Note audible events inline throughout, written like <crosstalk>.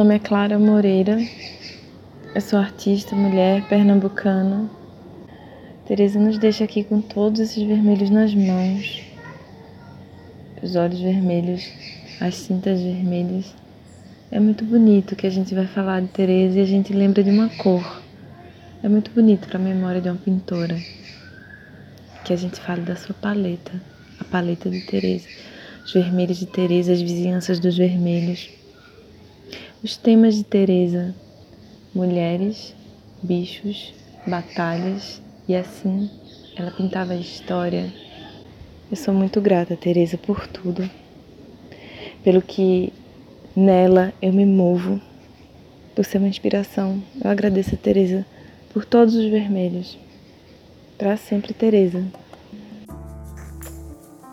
Nome é Clara Moreira, eu sou artista, mulher, pernambucana. Teresa nos deixa aqui com todos esses vermelhos nas mãos, os olhos vermelhos, as cintas vermelhas. É muito bonito que a gente vai falar de Teresa e a gente lembra de uma cor. É muito bonito para a memória de uma pintora que a gente fale da sua paleta, a paleta de Teresa, os vermelhos de Teresa, as vizinhanças dos vermelhos. Os temas de Teresa: mulheres, bichos, batalhas e assim ela pintava a história. Eu sou muito grata, Teresa, por tudo. Pelo que nela eu me movo, por ser uma inspiração. Eu agradeço a Teresa por todos os vermelhos. Para sempre, Teresa.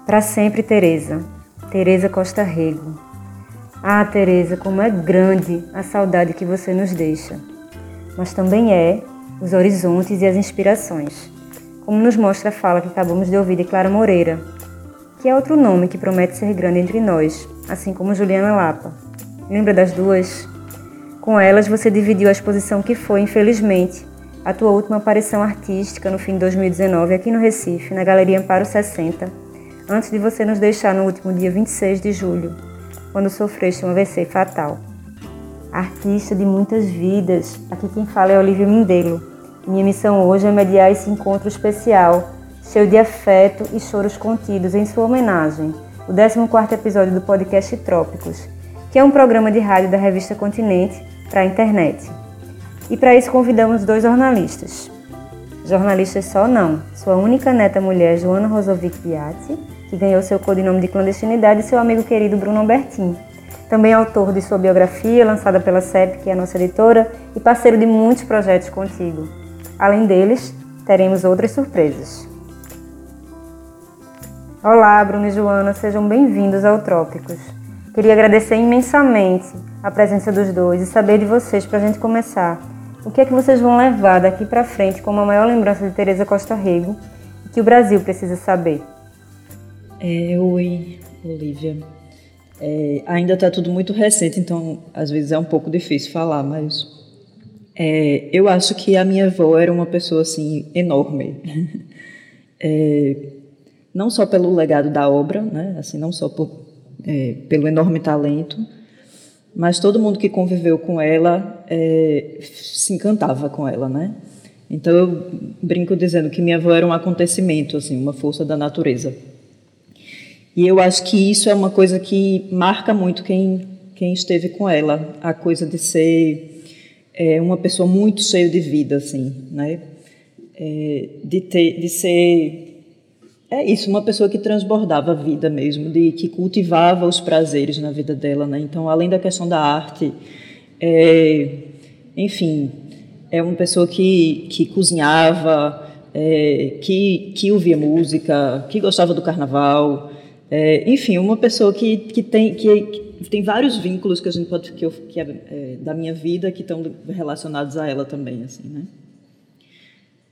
Para sempre, Teresa. Teresa Costa Rego. Ah, Teresa, como é grande a saudade que você nos deixa. Mas também é os horizontes e as inspirações. Como nos mostra a fala que acabamos de ouvir de Clara Moreira, que é outro nome que promete ser grande entre nós, assim como Juliana Lapa. Lembra das duas? Com elas você dividiu a exposição que foi, infelizmente, a tua última aparição artística no fim de 2019 aqui no Recife, na Galeria Amparo 60, antes de você nos deixar no último dia 26 de julho, quando sofreste um AVC fatal. Artista de muitas vidas, aqui quem fala é Olivia Mindelo. Minha missão hoje é mediar esse encontro especial, cheio de afeto e choros contidos em sua homenagem, o 14º episódio do podcast Trópicos, que é um programa de rádio da revista Continente para a internet. E para isso convidamos dois jornalistas. Jornalistas só não, sua única neta mulher, Joana Rosovic Piatti, que ganhou seu codinome de clandestinidade, e seu amigo querido Bruno Albertin, também autor de sua biografia, lançada pela CEP, que é a nossa editora, e parceiro de muitos projetos contigo. Além deles, teremos outras surpresas. Olá, Bruno e Joana, sejam bem-vindos ao Trópicos. Queria agradecer imensamente a presença dos dois e saber de vocês para a gente começar. O que é que vocês vão levar daqui para frente como a maior lembrança de Teresa Costa Rego e que o Brasil precisa saber? É, oi, Olivia. É, ainda está tudo muito recente, então às vezes é um pouco difícil falar, mas é, eu acho que a minha avó era uma pessoa assim enorme, <laughs> é, não só pelo legado da obra, né, assim não só por, é, pelo enorme talento, mas todo mundo que conviveu com ela é, se encantava com ela, né? Então eu brinco dizendo que minha avó era um acontecimento, assim, uma força da natureza. E eu acho que isso é uma coisa que marca muito quem, quem esteve com ela, a coisa de ser é, uma pessoa muito cheia de vida, assim, né? É, de, ter, de ser é isso, uma pessoa que transbordava a vida mesmo, de que cultivava os prazeres na vida dela, né? Então, além da questão da arte, é, enfim, é uma pessoa que, que cozinhava, é, que, que ouvia música, que gostava do carnaval, é, enfim, uma pessoa que, que, tem, que, que, tem vários vínculos que a gente pode que, eu, que é, é, da minha vida que estão relacionados a ela também, assim, né?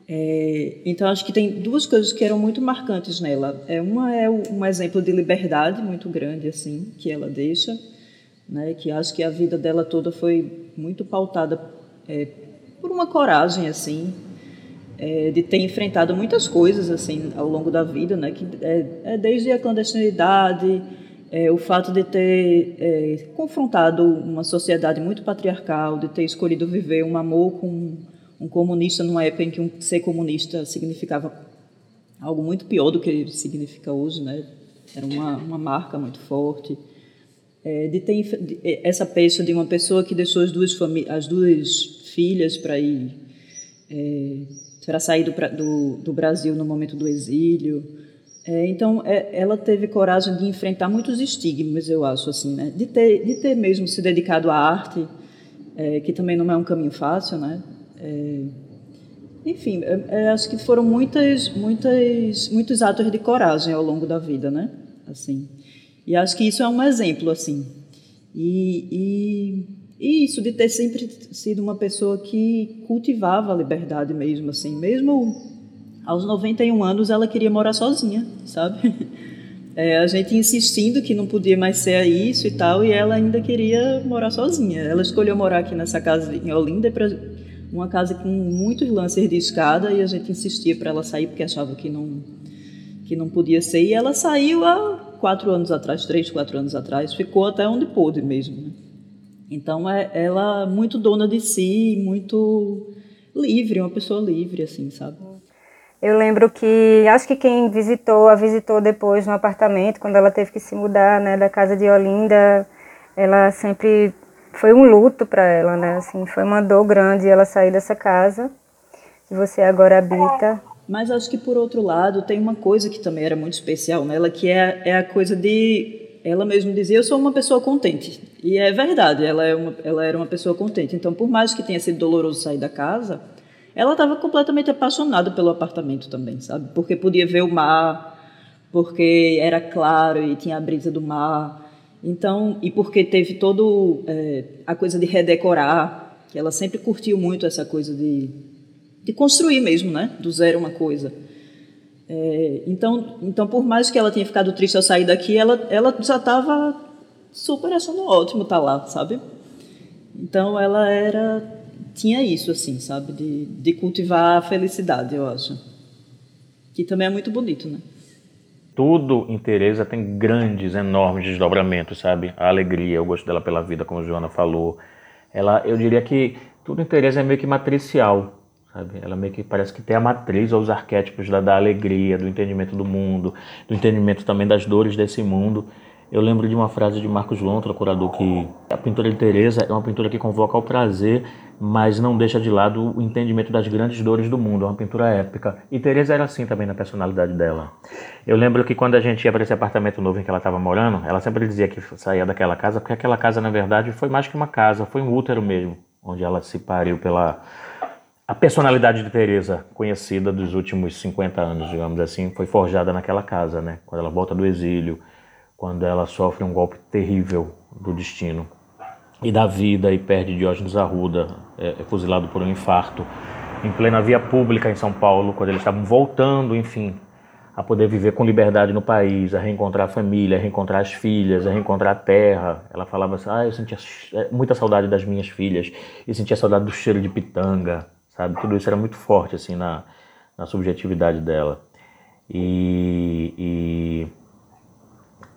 É, então acho que tem duas coisas que eram muito marcantes nela. É uma é um exemplo de liberdade muito grande assim que ela deixa, né? Que acho que a vida dela toda foi muito pautada é, por uma coragem assim é, de ter enfrentado muitas coisas assim ao longo da vida, né? Que é, é desde a clandestinidade, é, o fato de ter é, confrontado uma sociedade muito patriarcal, de ter escolhido viver um amor com um comunista numa época em que um, ser comunista significava algo muito pior do que significa hoje, né? Era uma, uma marca muito forte. É, de ter de, essa peça de uma pessoa que deixou as duas as duas filhas para ir é, para sair do, do, do, Brasil no momento do exílio. É, então, é, ela teve coragem de enfrentar muitos estigmas, eu acho, assim, né? De ter, de ter mesmo se dedicado à arte, é, que também não é um caminho fácil, né? É, enfim, é, é, acho que foram muitas, muitas, muitos atos de coragem ao longo da vida, né? Assim, e acho que isso é um exemplo, assim. E, e, e, isso de ter sempre sido uma pessoa que cultivava a liberdade mesmo, assim, mesmo aos 91 anos ela queria morar sozinha, sabe? <laughs> É, a gente insistindo que não podia mais ser isso e tal, e ela ainda queria morar sozinha. Ela escolheu morar aqui nessa casa em Olinda, uma casa com muitos lances de escada, e a gente insistia para ela sair porque achava que não que não podia ser. E ela saiu há quatro anos atrás, três, quatro anos atrás, ficou até onde pôde mesmo. Né? Então é ela muito dona de si, muito livre, uma pessoa livre, assim, sabe? Eu lembro que acho que quem visitou, a visitou depois no apartamento, quando ela teve que se mudar, né, da casa de Olinda, ela sempre foi um luto para ela, né? Assim, foi uma dor grande ela sair dessa casa que você agora habita. Mas acho que por outro lado tem uma coisa que também era muito especial nela, que é, é a coisa de ela mesma dizia eu sou uma pessoa contente e é verdade ela é uma, ela era uma pessoa contente então por mais que tenha sido doloroso sair da casa ela estava completamente apaixonada pelo apartamento também, sabe? Porque podia ver o mar, porque era claro e tinha a brisa do mar. Então, e porque teve todo é, a coisa de redecorar, que ela sempre curtiu muito essa coisa de, de construir mesmo, né? Do zero uma coisa. É, então, então, por mais que ela tenha ficado triste ao sair daqui, ela, ela já estava super achando ótimo estar tá lá, sabe? Então, ela era tinha isso, assim, sabe? De, de cultivar a felicidade, eu acho. Que também é muito bonito, né? Tudo em Teresa tem grandes, enormes desdobramentos, sabe? A alegria, o gosto dela pela vida, como a Joana falou. Ela, eu diria que tudo em Teresa é meio que matricial, sabe? Ela meio que parece que tem a matriz ou os arquétipos da, da alegria, do entendimento do mundo, do entendimento também das dores desse mundo. Eu lembro de uma frase de Marcos Lontra, curador, que a pintura de Teresa é uma pintura que convoca ao prazer mas não deixa de lado o entendimento das grandes dores do mundo. É uma pintura épica. E Teresa era assim também na personalidade dela. Eu lembro que quando a gente ia para esse apartamento novo em que ela estava morando, ela sempre dizia que saía daquela casa, porque aquela casa, na verdade, foi mais que uma casa, foi um útero mesmo, onde ela se pariu pela. A personalidade de Teresa, conhecida dos últimos 50 anos, digamos assim, foi forjada naquela casa, né? Quando ela volta do exílio, quando ela sofre um golpe terrível do destino e da vida e perde Diógenes Arruda, é, é fuzilado por um infarto, em plena via pública em São Paulo, quando eles estavam voltando, enfim, a poder viver com liberdade no país, a reencontrar a família, a reencontrar as filhas, a reencontrar a terra. Ela falava assim: ah, eu sentia é, muita saudade das minhas filhas, e sentia saudade do cheiro de pitanga, sabe? Tudo isso era muito forte, assim, na, na subjetividade dela. E, e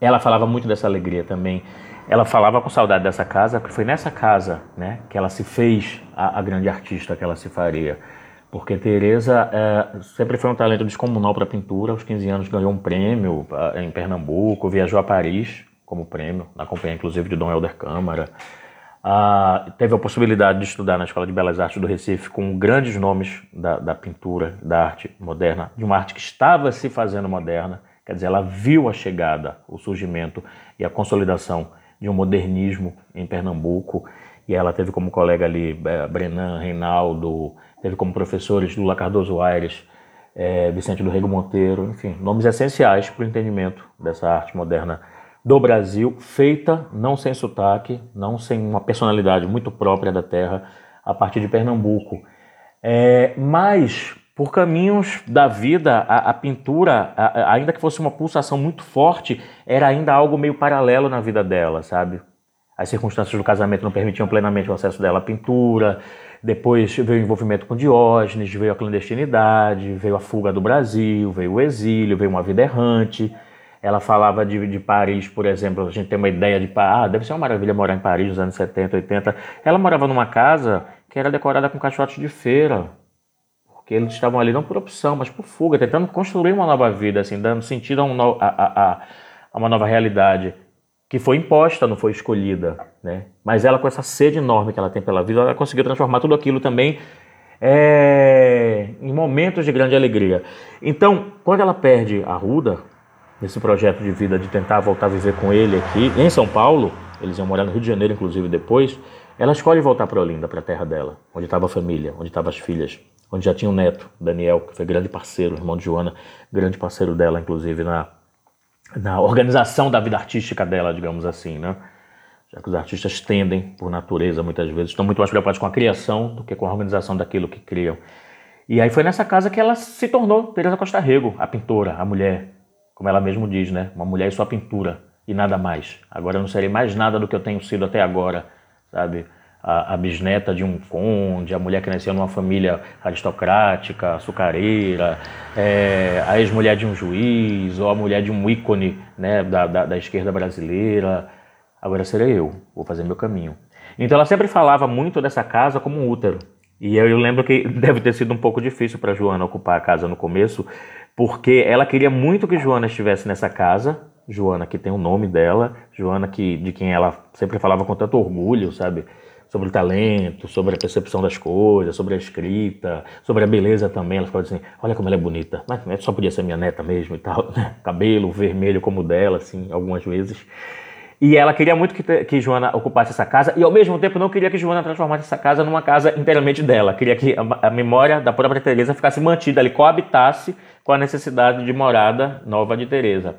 ela falava muito dessa alegria também ela falava com saudade dessa casa, porque foi nessa casa né, que ela se fez a, a grande artista que ela se faria. Porque Teresa é, sempre foi um talento descomunal para pintura. Aos 15 anos ganhou um prêmio é, em Pernambuco, viajou a Paris como prêmio, na companhia inclusive de Dom Helder Câmara. Ah, teve a possibilidade de estudar na Escola de Belas Artes do Recife com grandes nomes da, da pintura, da arte moderna, de uma arte que estava se fazendo moderna. Quer dizer, ela viu a chegada, o surgimento e a consolidação de um modernismo em Pernambuco. E ela teve como colega ali é, Brenan, Reinaldo, teve como professores Lula Cardoso Aires, é, Vicente do Rego Monteiro, enfim, nomes essenciais para o entendimento dessa arte moderna do Brasil, feita não sem sotaque, não sem uma personalidade muito própria da terra, a partir de Pernambuco. É, mas por caminhos da vida, a, a pintura, a, ainda que fosse uma pulsação muito forte, era ainda algo meio paralelo na vida dela, sabe? As circunstâncias do casamento não permitiam plenamente o acesso dela à pintura. Depois veio o envolvimento com Diógenes, veio a clandestinidade, veio a fuga do Brasil, veio o exílio, veio uma vida errante. Ela falava de, de Paris, por exemplo, a gente tem uma ideia de, ah, deve ser uma maravilha morar em Paris nos anos 70, 80. Ela morava numa casa que era decorada com caixotes de feira, que eles estavam ali não por opção, mas por fuga, tentando construir uma nova vida, assim, dando sentido a, um no, a, a, a, uma nova realidade que foi imposta, não foi escolhida, né? Mas ela com essa sede enorme que ela tem pela vida, ela conseguiu transformar tudo aquilo também é, em momentos de grande alegria. Então, quando ela perde a Ruda, nesse projeto de vida de tentar voltar a viver com ele aqui em São Paulo, eles iam morar no Rio de Janeiro, inclusive depois, ela escolhe voltar para Olinda, para a terra dela, onde estava a família, onde estavam as filhas onde já tinha um neto, Daniel, que foi grande parceiro, irmão de Joana, grande parceiro dela, inclusive, na, na organização da vida artística dela, digamos assim, né? Já que os artistas tendem, por natureza, muitas vezes, estão muito mais preocupados com a criação do que com a organização daquilo que criam. E aí foi nessa casa que ela se tornou Teresa Costa Rego, a pintora, a mulher, como ela mesmo diz, né? Uma mulher e sua pintura e nada mais. Agora eu não serei mais nada do que eu tenho sido até agora, sabe? A, a bisneta de um conde, a mulher que nasceu numa família aristocrática, açucareira, é, a ex-mulher de um juiz, ou a mulher de um ícone né, da, da, da esquerda brasileira. Agora serei eu, vou fazer meu caminho. Então ela sempre falava muito dessa casa como um útero. E eu, eu lembro que <laughs> deve ter sido um pouco difícil para Joana ocupar a casa no começo, porque ela queria muito que Joana estivesse nessa casa. Joana, que tem o nome dela, Joana, que, de quem ela sempre falava com tanto orgulho, sabe? Sobre o talento, sobre a percepção das coisas, sobre a escrita, sobre a beleza também. Ela ficava assim: olha como ela é bonita, mas só podia ser minha neta mesmo e tal. Né? Cabelo vermelho como o dela, assim, algumas vezes. E ela queria muito que, que Joana ocupasse essa casa e, ao mesmo tempo, não queria que Joana transformasse essa casa numa casa inteiramente dela. Queria que a, a memória da própria Teresa ficasse mantida ali, coabitasse com a necessidade de morada nova de Teresa.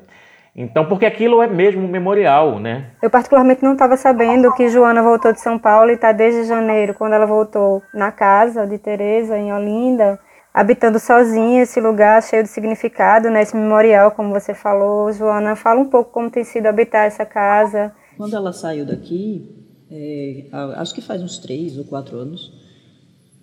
Então, porque aquilo é mesmo um memorial, né? Eu particularmente não estava sabendo que Joana voltou de São Paulo e está desde janeiro, quando ela voltou na casa de Teresa em Olinda habitando sozinha esse lugar cheio de significado, né? Esse memorial, como você falou, Joana, fala um pouco como tem sido habitar essa casa. Quando ela saiu daqui, é, acho que faz uns três ou quatro anos,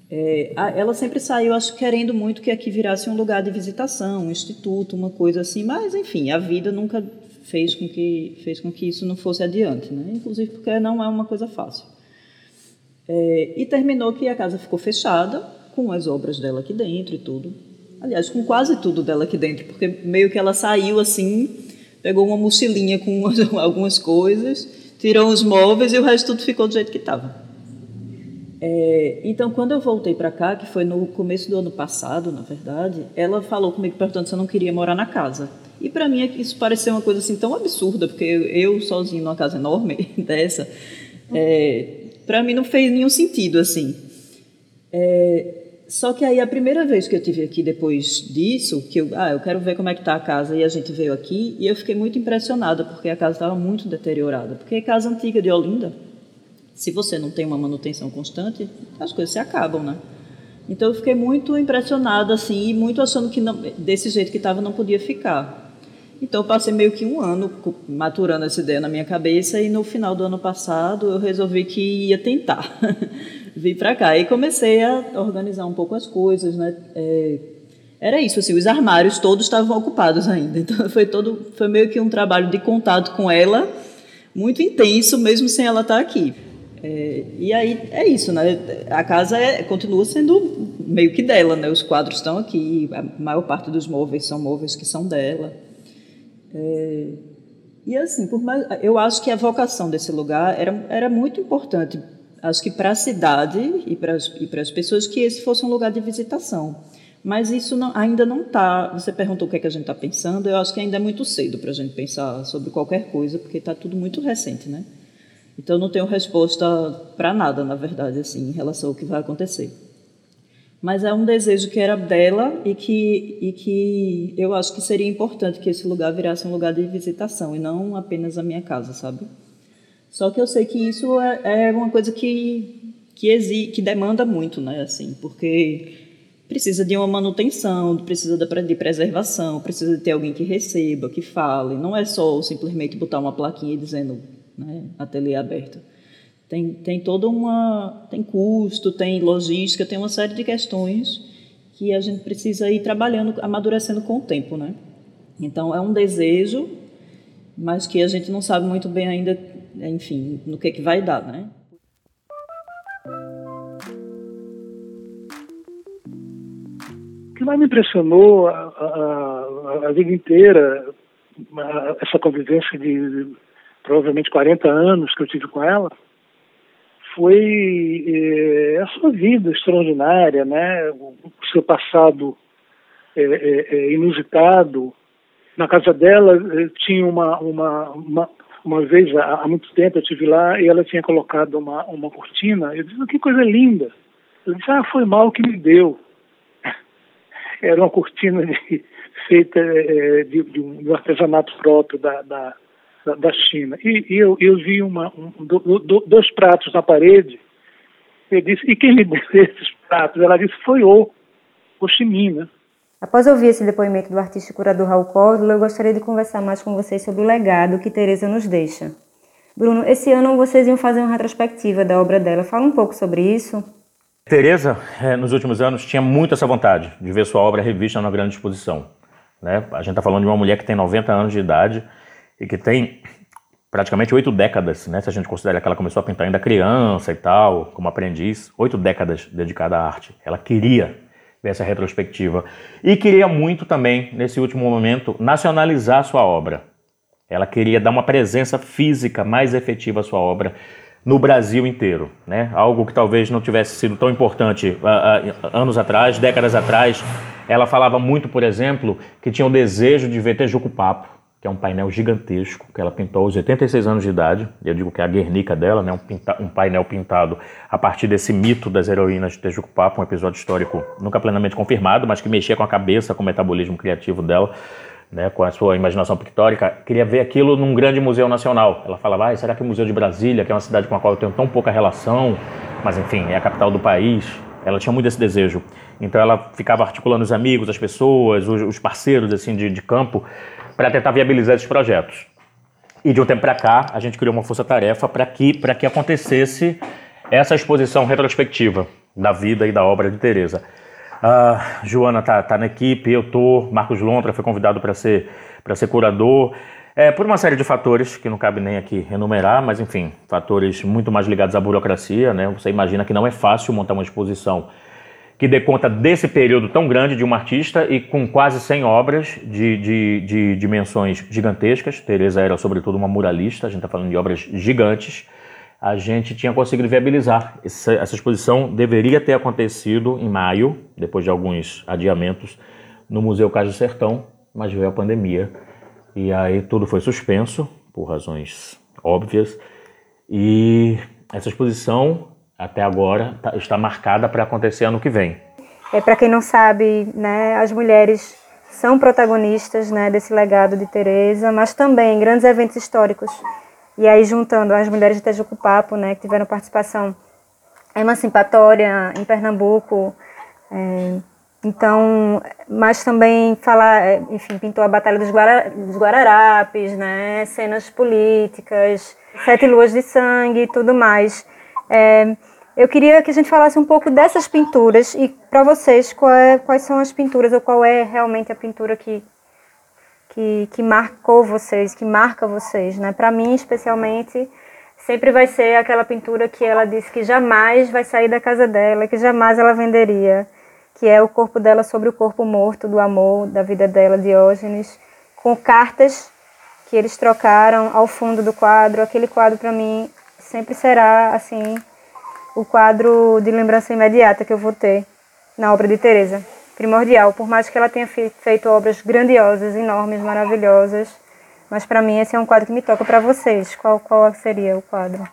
é, ela sempre saiu, acho, querendo muito que aqui virasse um lugar de visitação, um instituto, uma coisa assim. Mas, enfim, a vida nunca fez com que fez com que isso não fosse adiante, né? Inclusive porque não é uma coisa fácil. É, e terminou que a casa ficou fechada com as obras dela aqui dentro e tudo. Aliás, com quase tudo dela aqui dentro, porque meio que ela saiu assim, pegou uma mochilinha com <laughs> algumas coisas, tirou os móveis e o resto tudo ficou do jeito que estava. É, então, quando eu voltei para cá, que foi no começo do ano passado, na verdade, ela falou comigo perguntando se eu não queria morar na casa. E para mim isso pareceu uma coisa assim tão absurda, porque eu, eu sozinho numa casa enorme <laughs> dessa, é, para mim não fez nenhum sentido assim. É, só que aí a primeira vez que eu tive aqui depois disso, que eu, ah, eu quero ver como é que está a casa e a gente veio aqui e eu fiquei muito impressionada porque a casa estava muito deteriorada, porque a casa antiga de Olinda, se você não tem uma manutenção constante, as coisas se acabam, né? Então eu fiquei muito impressionada assim, e muito achando que não, desse jeito que estava não podia ficar. Então eu passei meio que um ano maturando essa ideia na minha cabeça e no final do ano passado eu resolvi que ia tentar. <laughs> vim para cá e comecei a organizar um pouco as coisas, né? É, era isso, assim, os armários todos estavam ocupados ainda. Então <laughs> foi todo, foi meio que um trabalho de contato com ela, muito intenso, mesmo sem ela estar aqui. É, e aí é isso, né? A casa é, continua sendo meio que dela, né? Os quadros estão aqui, a maior parte dos móveis são móveis que são dela. É, e assim, por mais, eu acho que a vocação desse lugar era, era muito importante acho que para a cidade e para, as, pessoas que esse fosse um lugar de visitação. Mas isso não, ainda não está. Você perguntou o que, é que a gente está pensando. Eu acho que ainda é muito cedo para a gente pensar sobre qualquer coisa, porque está tudo muito recente, né? Então não tenho resposta para nada, na verdade, assim, em relação ao que vai acontecer. Mas é um desejo que era dela e que, e que eu acho que seria importante que esse lugar virasse um lugar de visitação e não apenas a minha casa, sabe? Só que eu sei que isso é, é uma coisa que, que, exige, que demanda muito, né? Assim, porque precisa de uma manutenção, precisa de preservação, precisa de ter alguém que receba, que fale. Não é só simplesmente botar uma plaquinha dizendo né, ateliê aberto. Tem, tem toda uma. tem custo, tem logística, tem uma série de questões que a gente precisa ir trabalhando, amadurecendo com o tempo, né? Então é um desejo, mas que a gente não sabe muito bem ainda enfim, no que, que vai dar, né? O que mais me impressionou a, a, a vida inteira, essa convivência de provavelmente 40 anos que eu tive com ela, foi é, a sua vida extraordinária, né? o seu passado é, é, inusitado. Na casa dela tinha uma, uma, uma, uma vez, há, há muito tempo, eu estive lá e ela tinha colocado uma, uma cortina. Eu disse, que coisa linda. Ela disse, ah, foi mal que me deu. <laughs> Era uma cortina de, <laughs> feita é, de, de, um, artesanato próprio da, da, da China. E, e eu, eu vi uma, um, do, do, dois pratos na parede. Eu disse, e quem me <laughs> deu esses pratos? Ela disse, foi o Ho Chi Minh, né? Após ouvir esse depoimento do artista e curador Raul Córdoba, eu gostaria de conversar mais com vocês sobre o legado que Teresa nos deixa. Bruno, esse ano vocês iam fazer uma retrospectiva da obra dela. Fala um pouco sobre isso. Teresa, eh, nos últimos anos, tinha muito essa vontade de ver sua obra revista na grande exposição. Né? A gente está falando de uma mulher que tem 90 anos de idade e que tem praticamente oito décadas, né? se a gente considera que ela começou a pintar ainda criança e tal, como aprendiz, oito décadas dedicada à arte. Ela queria dessa retrospectiva. E queria muito também, nesse último momento, nacionalizar sua obra. Ela queria dar uma presença física mais efetiva à sua obra no Brasil inteiro, né? Algo que talvez não tivesse sido tão importante uh, uh, anos atrás, décadas atrás. Ela falava muito, por exemplo, que tinha o desejo de ver Tejuco Papo, que é um painel gigantesco, que ela pintou aos 86 anos de idade. Eu digo que é a Guernica dela, né? um, pinta, um painel pintado a partir desse mito das heroínas de Tejucupapa, um episódio histórico nunca plenamente confirmado, mas que mexia com a cabeça, com o metabolismo criativo dela, né? com a sua imaginação pictórica. Queria ver aquilo num grande museu nacional. Ela falava, ah, será que o Museu de Brasília, que é uma cidade com a qual eu tenho tão pouca relação, mas enfim, é a capital do país, ela tinha muito esse desejo. Então ela ficava articulando os amigos, as pessoas, os, os parceiros assim de, de campo, para tentar viabilizar esses projetos. E de um tempo para cá, a gente criou uma força-tarefa para que, que acontecesse essa exposição retrospectiva da vida e da obra de Teresa. Uh, Joana tá, tá na equipe, eu tô, Marcos Lontra foi convidado para ser, ser curador. É, por uma série de fatores que não cabe nem aqui enumerar, mas enfim, fatores muito mais ligados à burocracia, né? Você imagina que não é fácil montar uma exposição que dê conta desse período tão grande de um artista e com quase 100 obras de, de, de dimensões gigantescas. Teresa era, sobretudo, uma muralista, a gente está falando de obras gigantes. A gente tinha conseguido viabilizar. Essa, essa exposição deveria ter acontecido em maio, depois de alguns adiamentos, no Museu Cais do Sertão, mas veio a pandemia. E aí tudo foi suspenso, por razões óbvias. E essa exposição até agora tá, está marcada para acontecer ano que vem. É para quem não sabe, né, as mulheres são protagonistas, né, desse legado de Teresa, mas também grandes eventos históricos. E aí juntando as mulheres de Tejucupapo, né, que tiveram participação emancipatória em Pernambuco, é, então, mas também falar, é, enfim, pintou a Batalha dos, Guara, dos Guararapes, né, cenas políticas, Sete Luas de Sangue e tudo mais. É, eu queria que a gente falasse um pouco dessas pinturas e para vocês é, quais são as pinturas ou qual é realmente a pintura que, que, que marcou vocês, que marca vocês. Né? Para mim, especialmente, sempre vai ser aquela pintura que ela disse que jamais vai sair da casa dela, que jamais ela venderia, que é o corpo dela sobre o corpo morto do amor da vida dela, Diógenes, com cartas que eles trocaram ao fundo do quadro. Aquele quadro, para mim, sempre será assim o quadro de lembrança imediata que eu vou ter na obra de Teresa. Primordial, por mais que ela tenha feito obras grandiosas, enormes, maravilhosas, mas para mim esse é um quadro que me toca para vocês. Qual qual seria o quadro?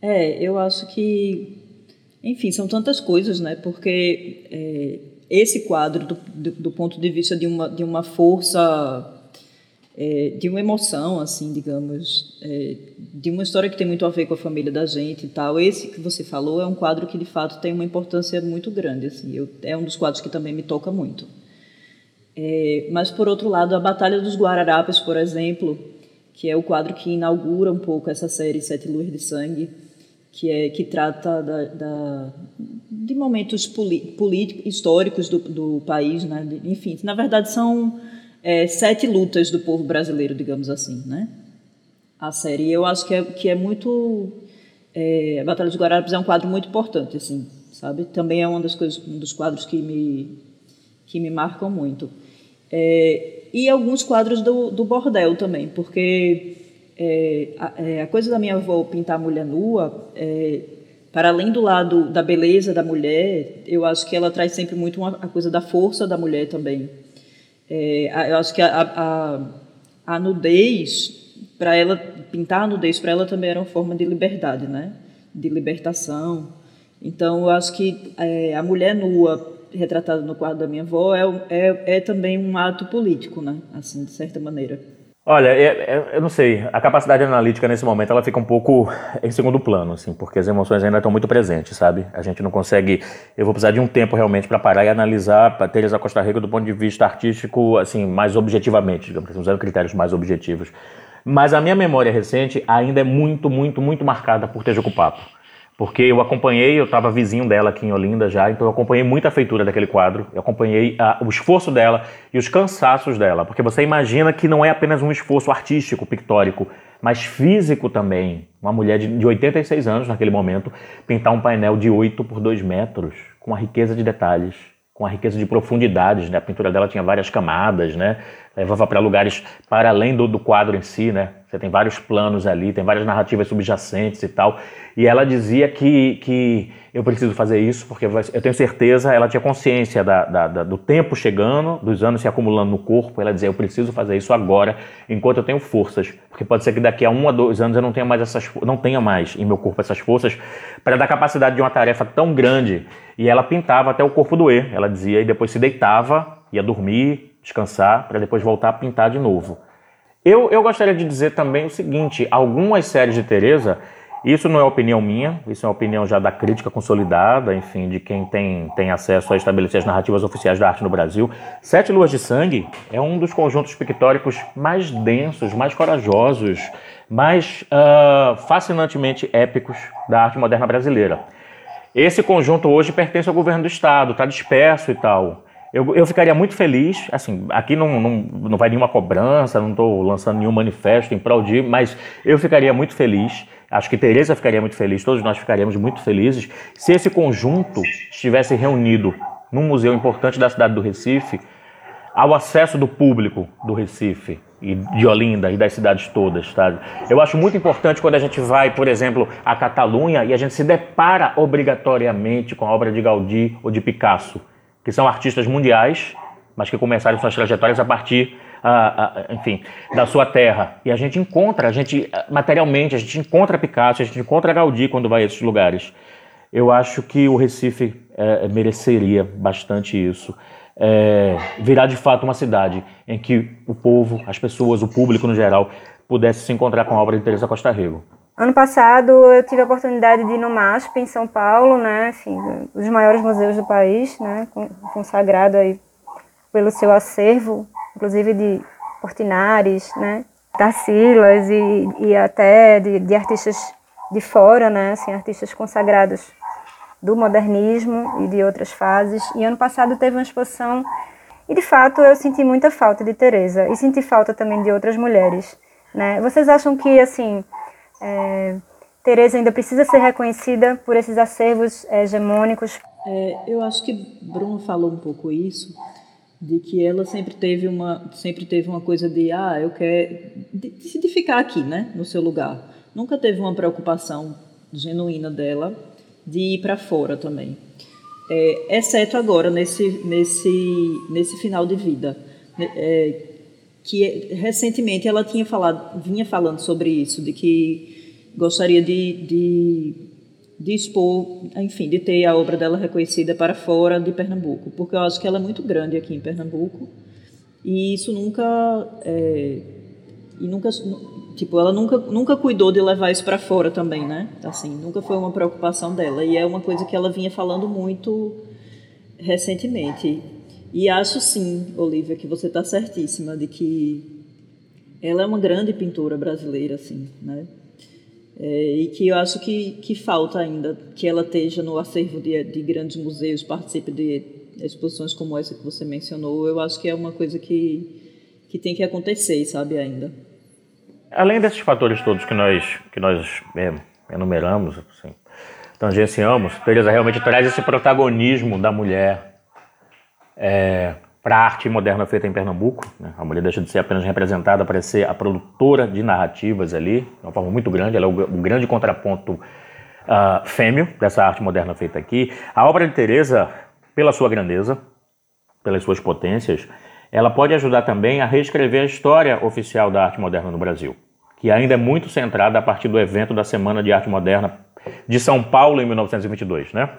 É, eu acho que, enfim, são tantas coisas, né? Porque é, esse quadro, do, do, do, ponto de vista de uma, de uma força é, de uma emoção, assim, digamos, é, de uma história que tem muito a ver com a família da gente e tal. Esse que você falou é um quadro que de fato tem uma importância muito grande, assim. Eu, é um dos quadros que também me toca muito. É, mas por outro lado, a Batalha dos Guararapes, por exemplo, que é o quadro que inaugura um pouco essa série Sete Luzes de Sangue, que é que trata da, da de momentos políticos históricos do, do país, né? Enfim, na verdade são é, sete lutas do povo brasileiro, digamos assim, né? A série. Eu acho que é, que é muito... É, a Batalha dos Guararapes é um quadro muito importante, assim, sabe? Também é uma das coisas, um dos quadros que me, que me marcam muito. É, e alguns quadros do, do bordel também, porque é, a, é, a, coisa da minha avó pintar a mulher nua, é, para além do lado da beleza da mulher, eu acho que ela traz sempre muito uma, a coisa da força da mulher também. É, eu acho que a, a, a nudez, para ela, pintar a nudez para ela também era uma forma de liberdade, né? De libertação. Então, eu acho que é, a mulher nua retratada no quadro da minha avó é, é, é também um ato político, né? Assim, de certa maneira. Olha, é, é, eu não sei, a capacidade analítica nesse momento ela fica um pouco em segundo plano, assim, porque as emoções ainda estão muito presentes, sabe? A gente não consegue, eu vou precisar de um tempo realmente para parar e analisar a Teresa Costa Rica do ponto de vista artístico, assim, mais objetivamente, digamos assim, usando critérios mais objetivos. Mas a minha memória recente ainda é muito, muito, muito marcada por Tejo Papo porque eu acompanhei, eu estava vizinho dela aqui em Olinda já, então eu acompanhei muito a feitura daquele quadro, eu acompanhei a, o esforço dela e os cansaços dela, porque você imagina que não é apenas um esforço artístico, pictórico, mas físico também. Uma mulher de, de 86 anos naquele momento, pintar um painel de 8 por 2 metros, com a riqueza de detalhes, com a riqueza de profundidades, né? A pintura dela tinha várias camadas, né? Levava para lugares para além do, do quadro em si, né? Você tem vários planos ali, tem várias narrativas subjacentes e tal. E ela dizia que, que eu preciso fazer isso porque eu tenho certeza, ela tinha consciência da, da, da, do tempo chegando, dos anos se acumulando no corpo. Ela dizia: Eu preciso fazer isso agora, enquanto eu tenho forças. Porque pode ser que daqui a um a dois anos eu não tenha mais essas não tenha mais em meu corpo essas forças para dar capacidade de uma tarefa tão grande. E ela pintava até o corpo doer, ela dizia, e depois se deitava, ia dormir, descansar, para depois voltar a pintar de novo. Eu, eu gostaria de dizer também o seguinte: algumas séries de Teresa isso não é opinião minha, isso é opinião já da crítica consolidada, enfim, de quem tem, tem acesso a estabelecer as narrativas oficiais da arte no Brasil. Sete Luas de Sangue é um dos conjuntos pictóricos mais densos, mais corajosos, mais uh, fascinantemente épicos da arte moderna brasileira. Esse conjunto hoje pertence ao governo do Estado, está disperso e tal. Eu, eu ficaria muito feliz, assim, aqui não, não, não vai nenhuma cobrança, não estou lançando nenhum manifesto em prol de, mas eu ficaria muito feliz Acho que Teresa ficaria muito feliz, todos nós ficaríamos muito felizes se esse conjunto estivesse reunido num museu importante da cidade do Recife, ao acesso do público do Recife e de Olinda e das cidades todas, tá? Eu acho muito importante quando a gente vai, por exemplo, à Catalunha e a gente se depara obrigatoriamente com a obra de Gaudí ou de Picasso, que são artistas mundiais, mas que começaram suas trajetórias a partir enfim, da sua terra. E a gente encontra, a gente materialmente, a gente encontra Picasso, a gente encontra Gaudí quando vai a esses lugares. Eu acho que o Recife é, mereceria bastante isso. É, virar de fato uma cidade em que o povo, as pessoas, o público no geral, pudesse se encontrar com a obra de Teresa Costa Rego. Ano passado eu tive a oportunidade de ir no MASP em São Paulo, né, assim, um dos maiores museus do país, né, consagrado aí pelo seu acervo inclusive de Portinares, né? Tarsilas e, e até de, de, artistas de fora, né? Assim, artistas consagrados do modernismo e de outras fases. E ano passado teve uma exposição e de fato eu senti muita falta de Teresa e senti falta também de outras mulheres, né? Vocês acham que assim é, Teresa ainda precisa ser reconhecida por esses acervos hegemônicos? É, eu acho que Bruno falou um pouco isso de que ela sempre teve uma sempre teve uma coisa de ah eu quero de, de ficar aqui né no seu lugar. Nunca teve uma preocupação genuína dela de ir para fora também. É, exceto agora nesse nesse nesse final de vida. É, que recentemente ela tinha falado vinha falando sobre isso de que gostaria de, de de expor, enfim, de ter a obra dela reconhecida para fora de Pernambuco, porque eu acho que ela é muito grande aqui em Pernambuco e isso nunca é, e nunca tipo ela nunca nunca cuidou de levar isso para fora também, né? Assim, nunca foi uma preocupação dela e é uma coisa que ela vinha falando muito recentemente. E acho sim, Olivia, que você está certíssima de que ela é uma grande pintora brasileira, assim, né? É, e que eu acho que, que falta ainda que ela esteja no acervo de, de grandes museus, participe de exposições como essa que você mencionou. Eu acho que é uma coisa que, que tem que acontecer, sabe, ainda. Além desses fatores todos que nós, que nós é, enumeramos, assim, tangenciamos, Teresa realmente traz esse protagonismo da mulher é, para a arte moderna feita em Pernambuco. Né? A mulher deixa de ser apenas representada para ser a produtora de narrativas ali, de uma forma muito grande. Ela é o, o grande contraponto uh, fêmeo dessa arte moderna feita aqui. A obra de Teresa, pela sua grandeza, pelas suas potências, ela pode ajudar também a reescrever a história oficial da arte moderna no Brasil, que ainda é muito centrada a partir do evento da Semana de Arte Moderna de São Paulo em 1922, né?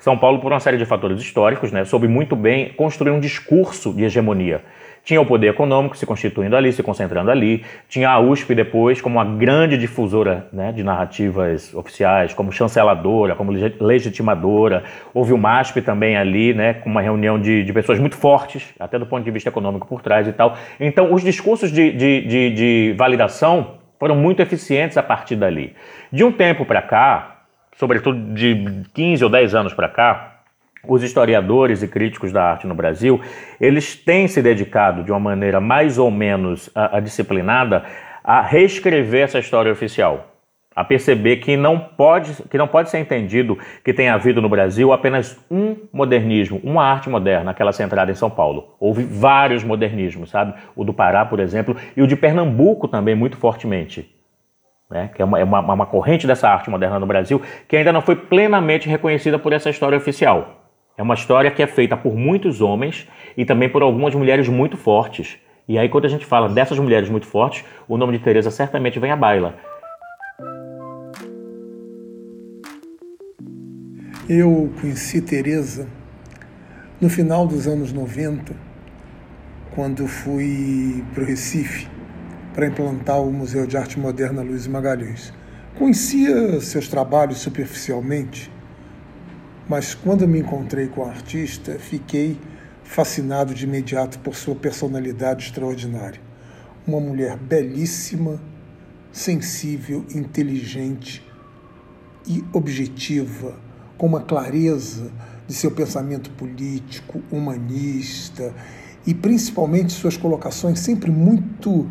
São Paulo, por uma série de fatores históricos, né, soube muito bem construir um discurso de hegemonia. Tinha o poder econômico se constituindo ali, se concentrando ali. Tinha a USP depois como uma grande difusora né, de narrativas oficiais, como chanceladora, como legitimadora. Houve o MASP também ali, né, com uma reunião de, de pessoas muito fortes, até do ponto de vista econômico por trás e tal. Então, os discursos de, de, de, de validação foram muito eficientes a partir dali. De um tempo para cá, sobretudo de 15 ou 10 anos para cá, os historiadores e críticos da arte no Brasil, eles têm se dedicado de uma maneira mais ou menos a, a disciplinada a reescrever essa história oficial, a perceber que não pode que não pode ser entendido que tenha havido no Brasil apenas um modernismo, uma arte moderna, aquela centrada em São Paulo. Houve vários modernismos, sabe? O do Pará, por exemplo, e o de Pernambuco também muito fortemente. Né? Que é uma, é uma, uma corrente dessa arte moderna no Brasil que ainda não foi plenamente reconhecida por essa história oficial. É uma história que é feita por muitos homens e também por algumas mulheres muito fortes. E aí, quando a gente fala dessas mulheres muito fortes, o nome de Teresa certamente vem à baila. Eu conheci Teresa no final dos anos 90, quando fui para o Recife para implantar o Museu de Arte Moderna Luiz Magalhães. Conhecia seus trabalhos superficialmente, mas quando me encontrei com a artista, fiquei fascinado de imediato por sua personalidade extraordinária. Uma mulher belíssima, sensível, inteligente e objetiva, com uma clareza de seu pensamento político, humanista e principalmente suas colocações sempre muito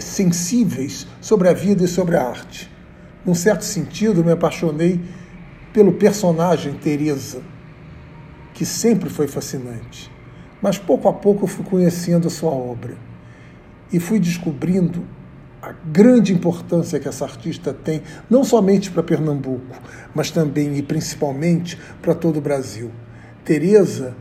sensíveis sobre a vida e sobre a arte. Num certo sentido, me apaixonei pelo personagem Teresa, que sempre foi fascinante. Mas pouco a pouco fui conhecendo a sua obra e fui descobrindo a grande importância que essa artista tem, não somente para Pernambuco, mas também e principalmente para todo o Brasil. Teresa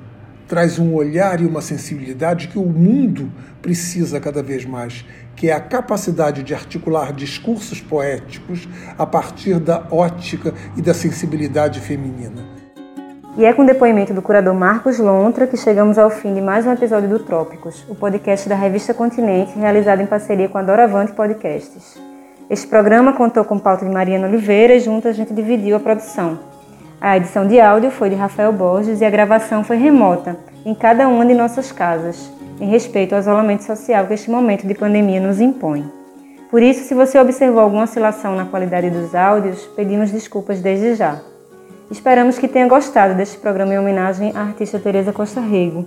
traz um olhar e uma sensibilidade que o mundo precisa cada vez mais, que é a capacidade de articular discursos poéticos a partir da ótica e da sensibilidade feminina. E é com o depoimento do curador Marcos Lontra que chegamos ao fim de mais um episódio do Trópicos, o podcast da revista Continente, realizado em parceria com a Doravante Podcasts. Este programa contou com pauta de Mariana Oliveira e junto a gente dividiu a produção. A edição de áudio foi de Rafael Borges e a gravação foi remota, em cada uma de nossas casas em respeito ao isolamento social que este momento de pandemia nos impõe. Por isso, se você observou alguma oscilação na qualidade dos áudios, pedimos desculpas desde já. Esperamos que tenha gostado deste programa em homenagem à artista Teresa Costa Rego.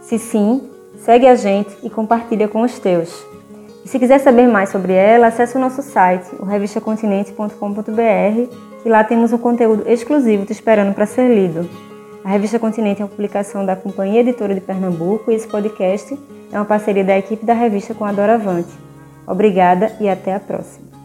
Se sim, segue a gente e compartilha com os teus. E se quiser saber mais sobre ela, acesse o nosso site, o revistacontinente.com.br, que lá temos um conteúdo exclusivo te esperando para ser lido. A revista Continente é uma publicação da Companhia Editora de Pernambuco e esse podcast é uma parceria da equipe da revista com a Doravante. Obrigada e até a próxima.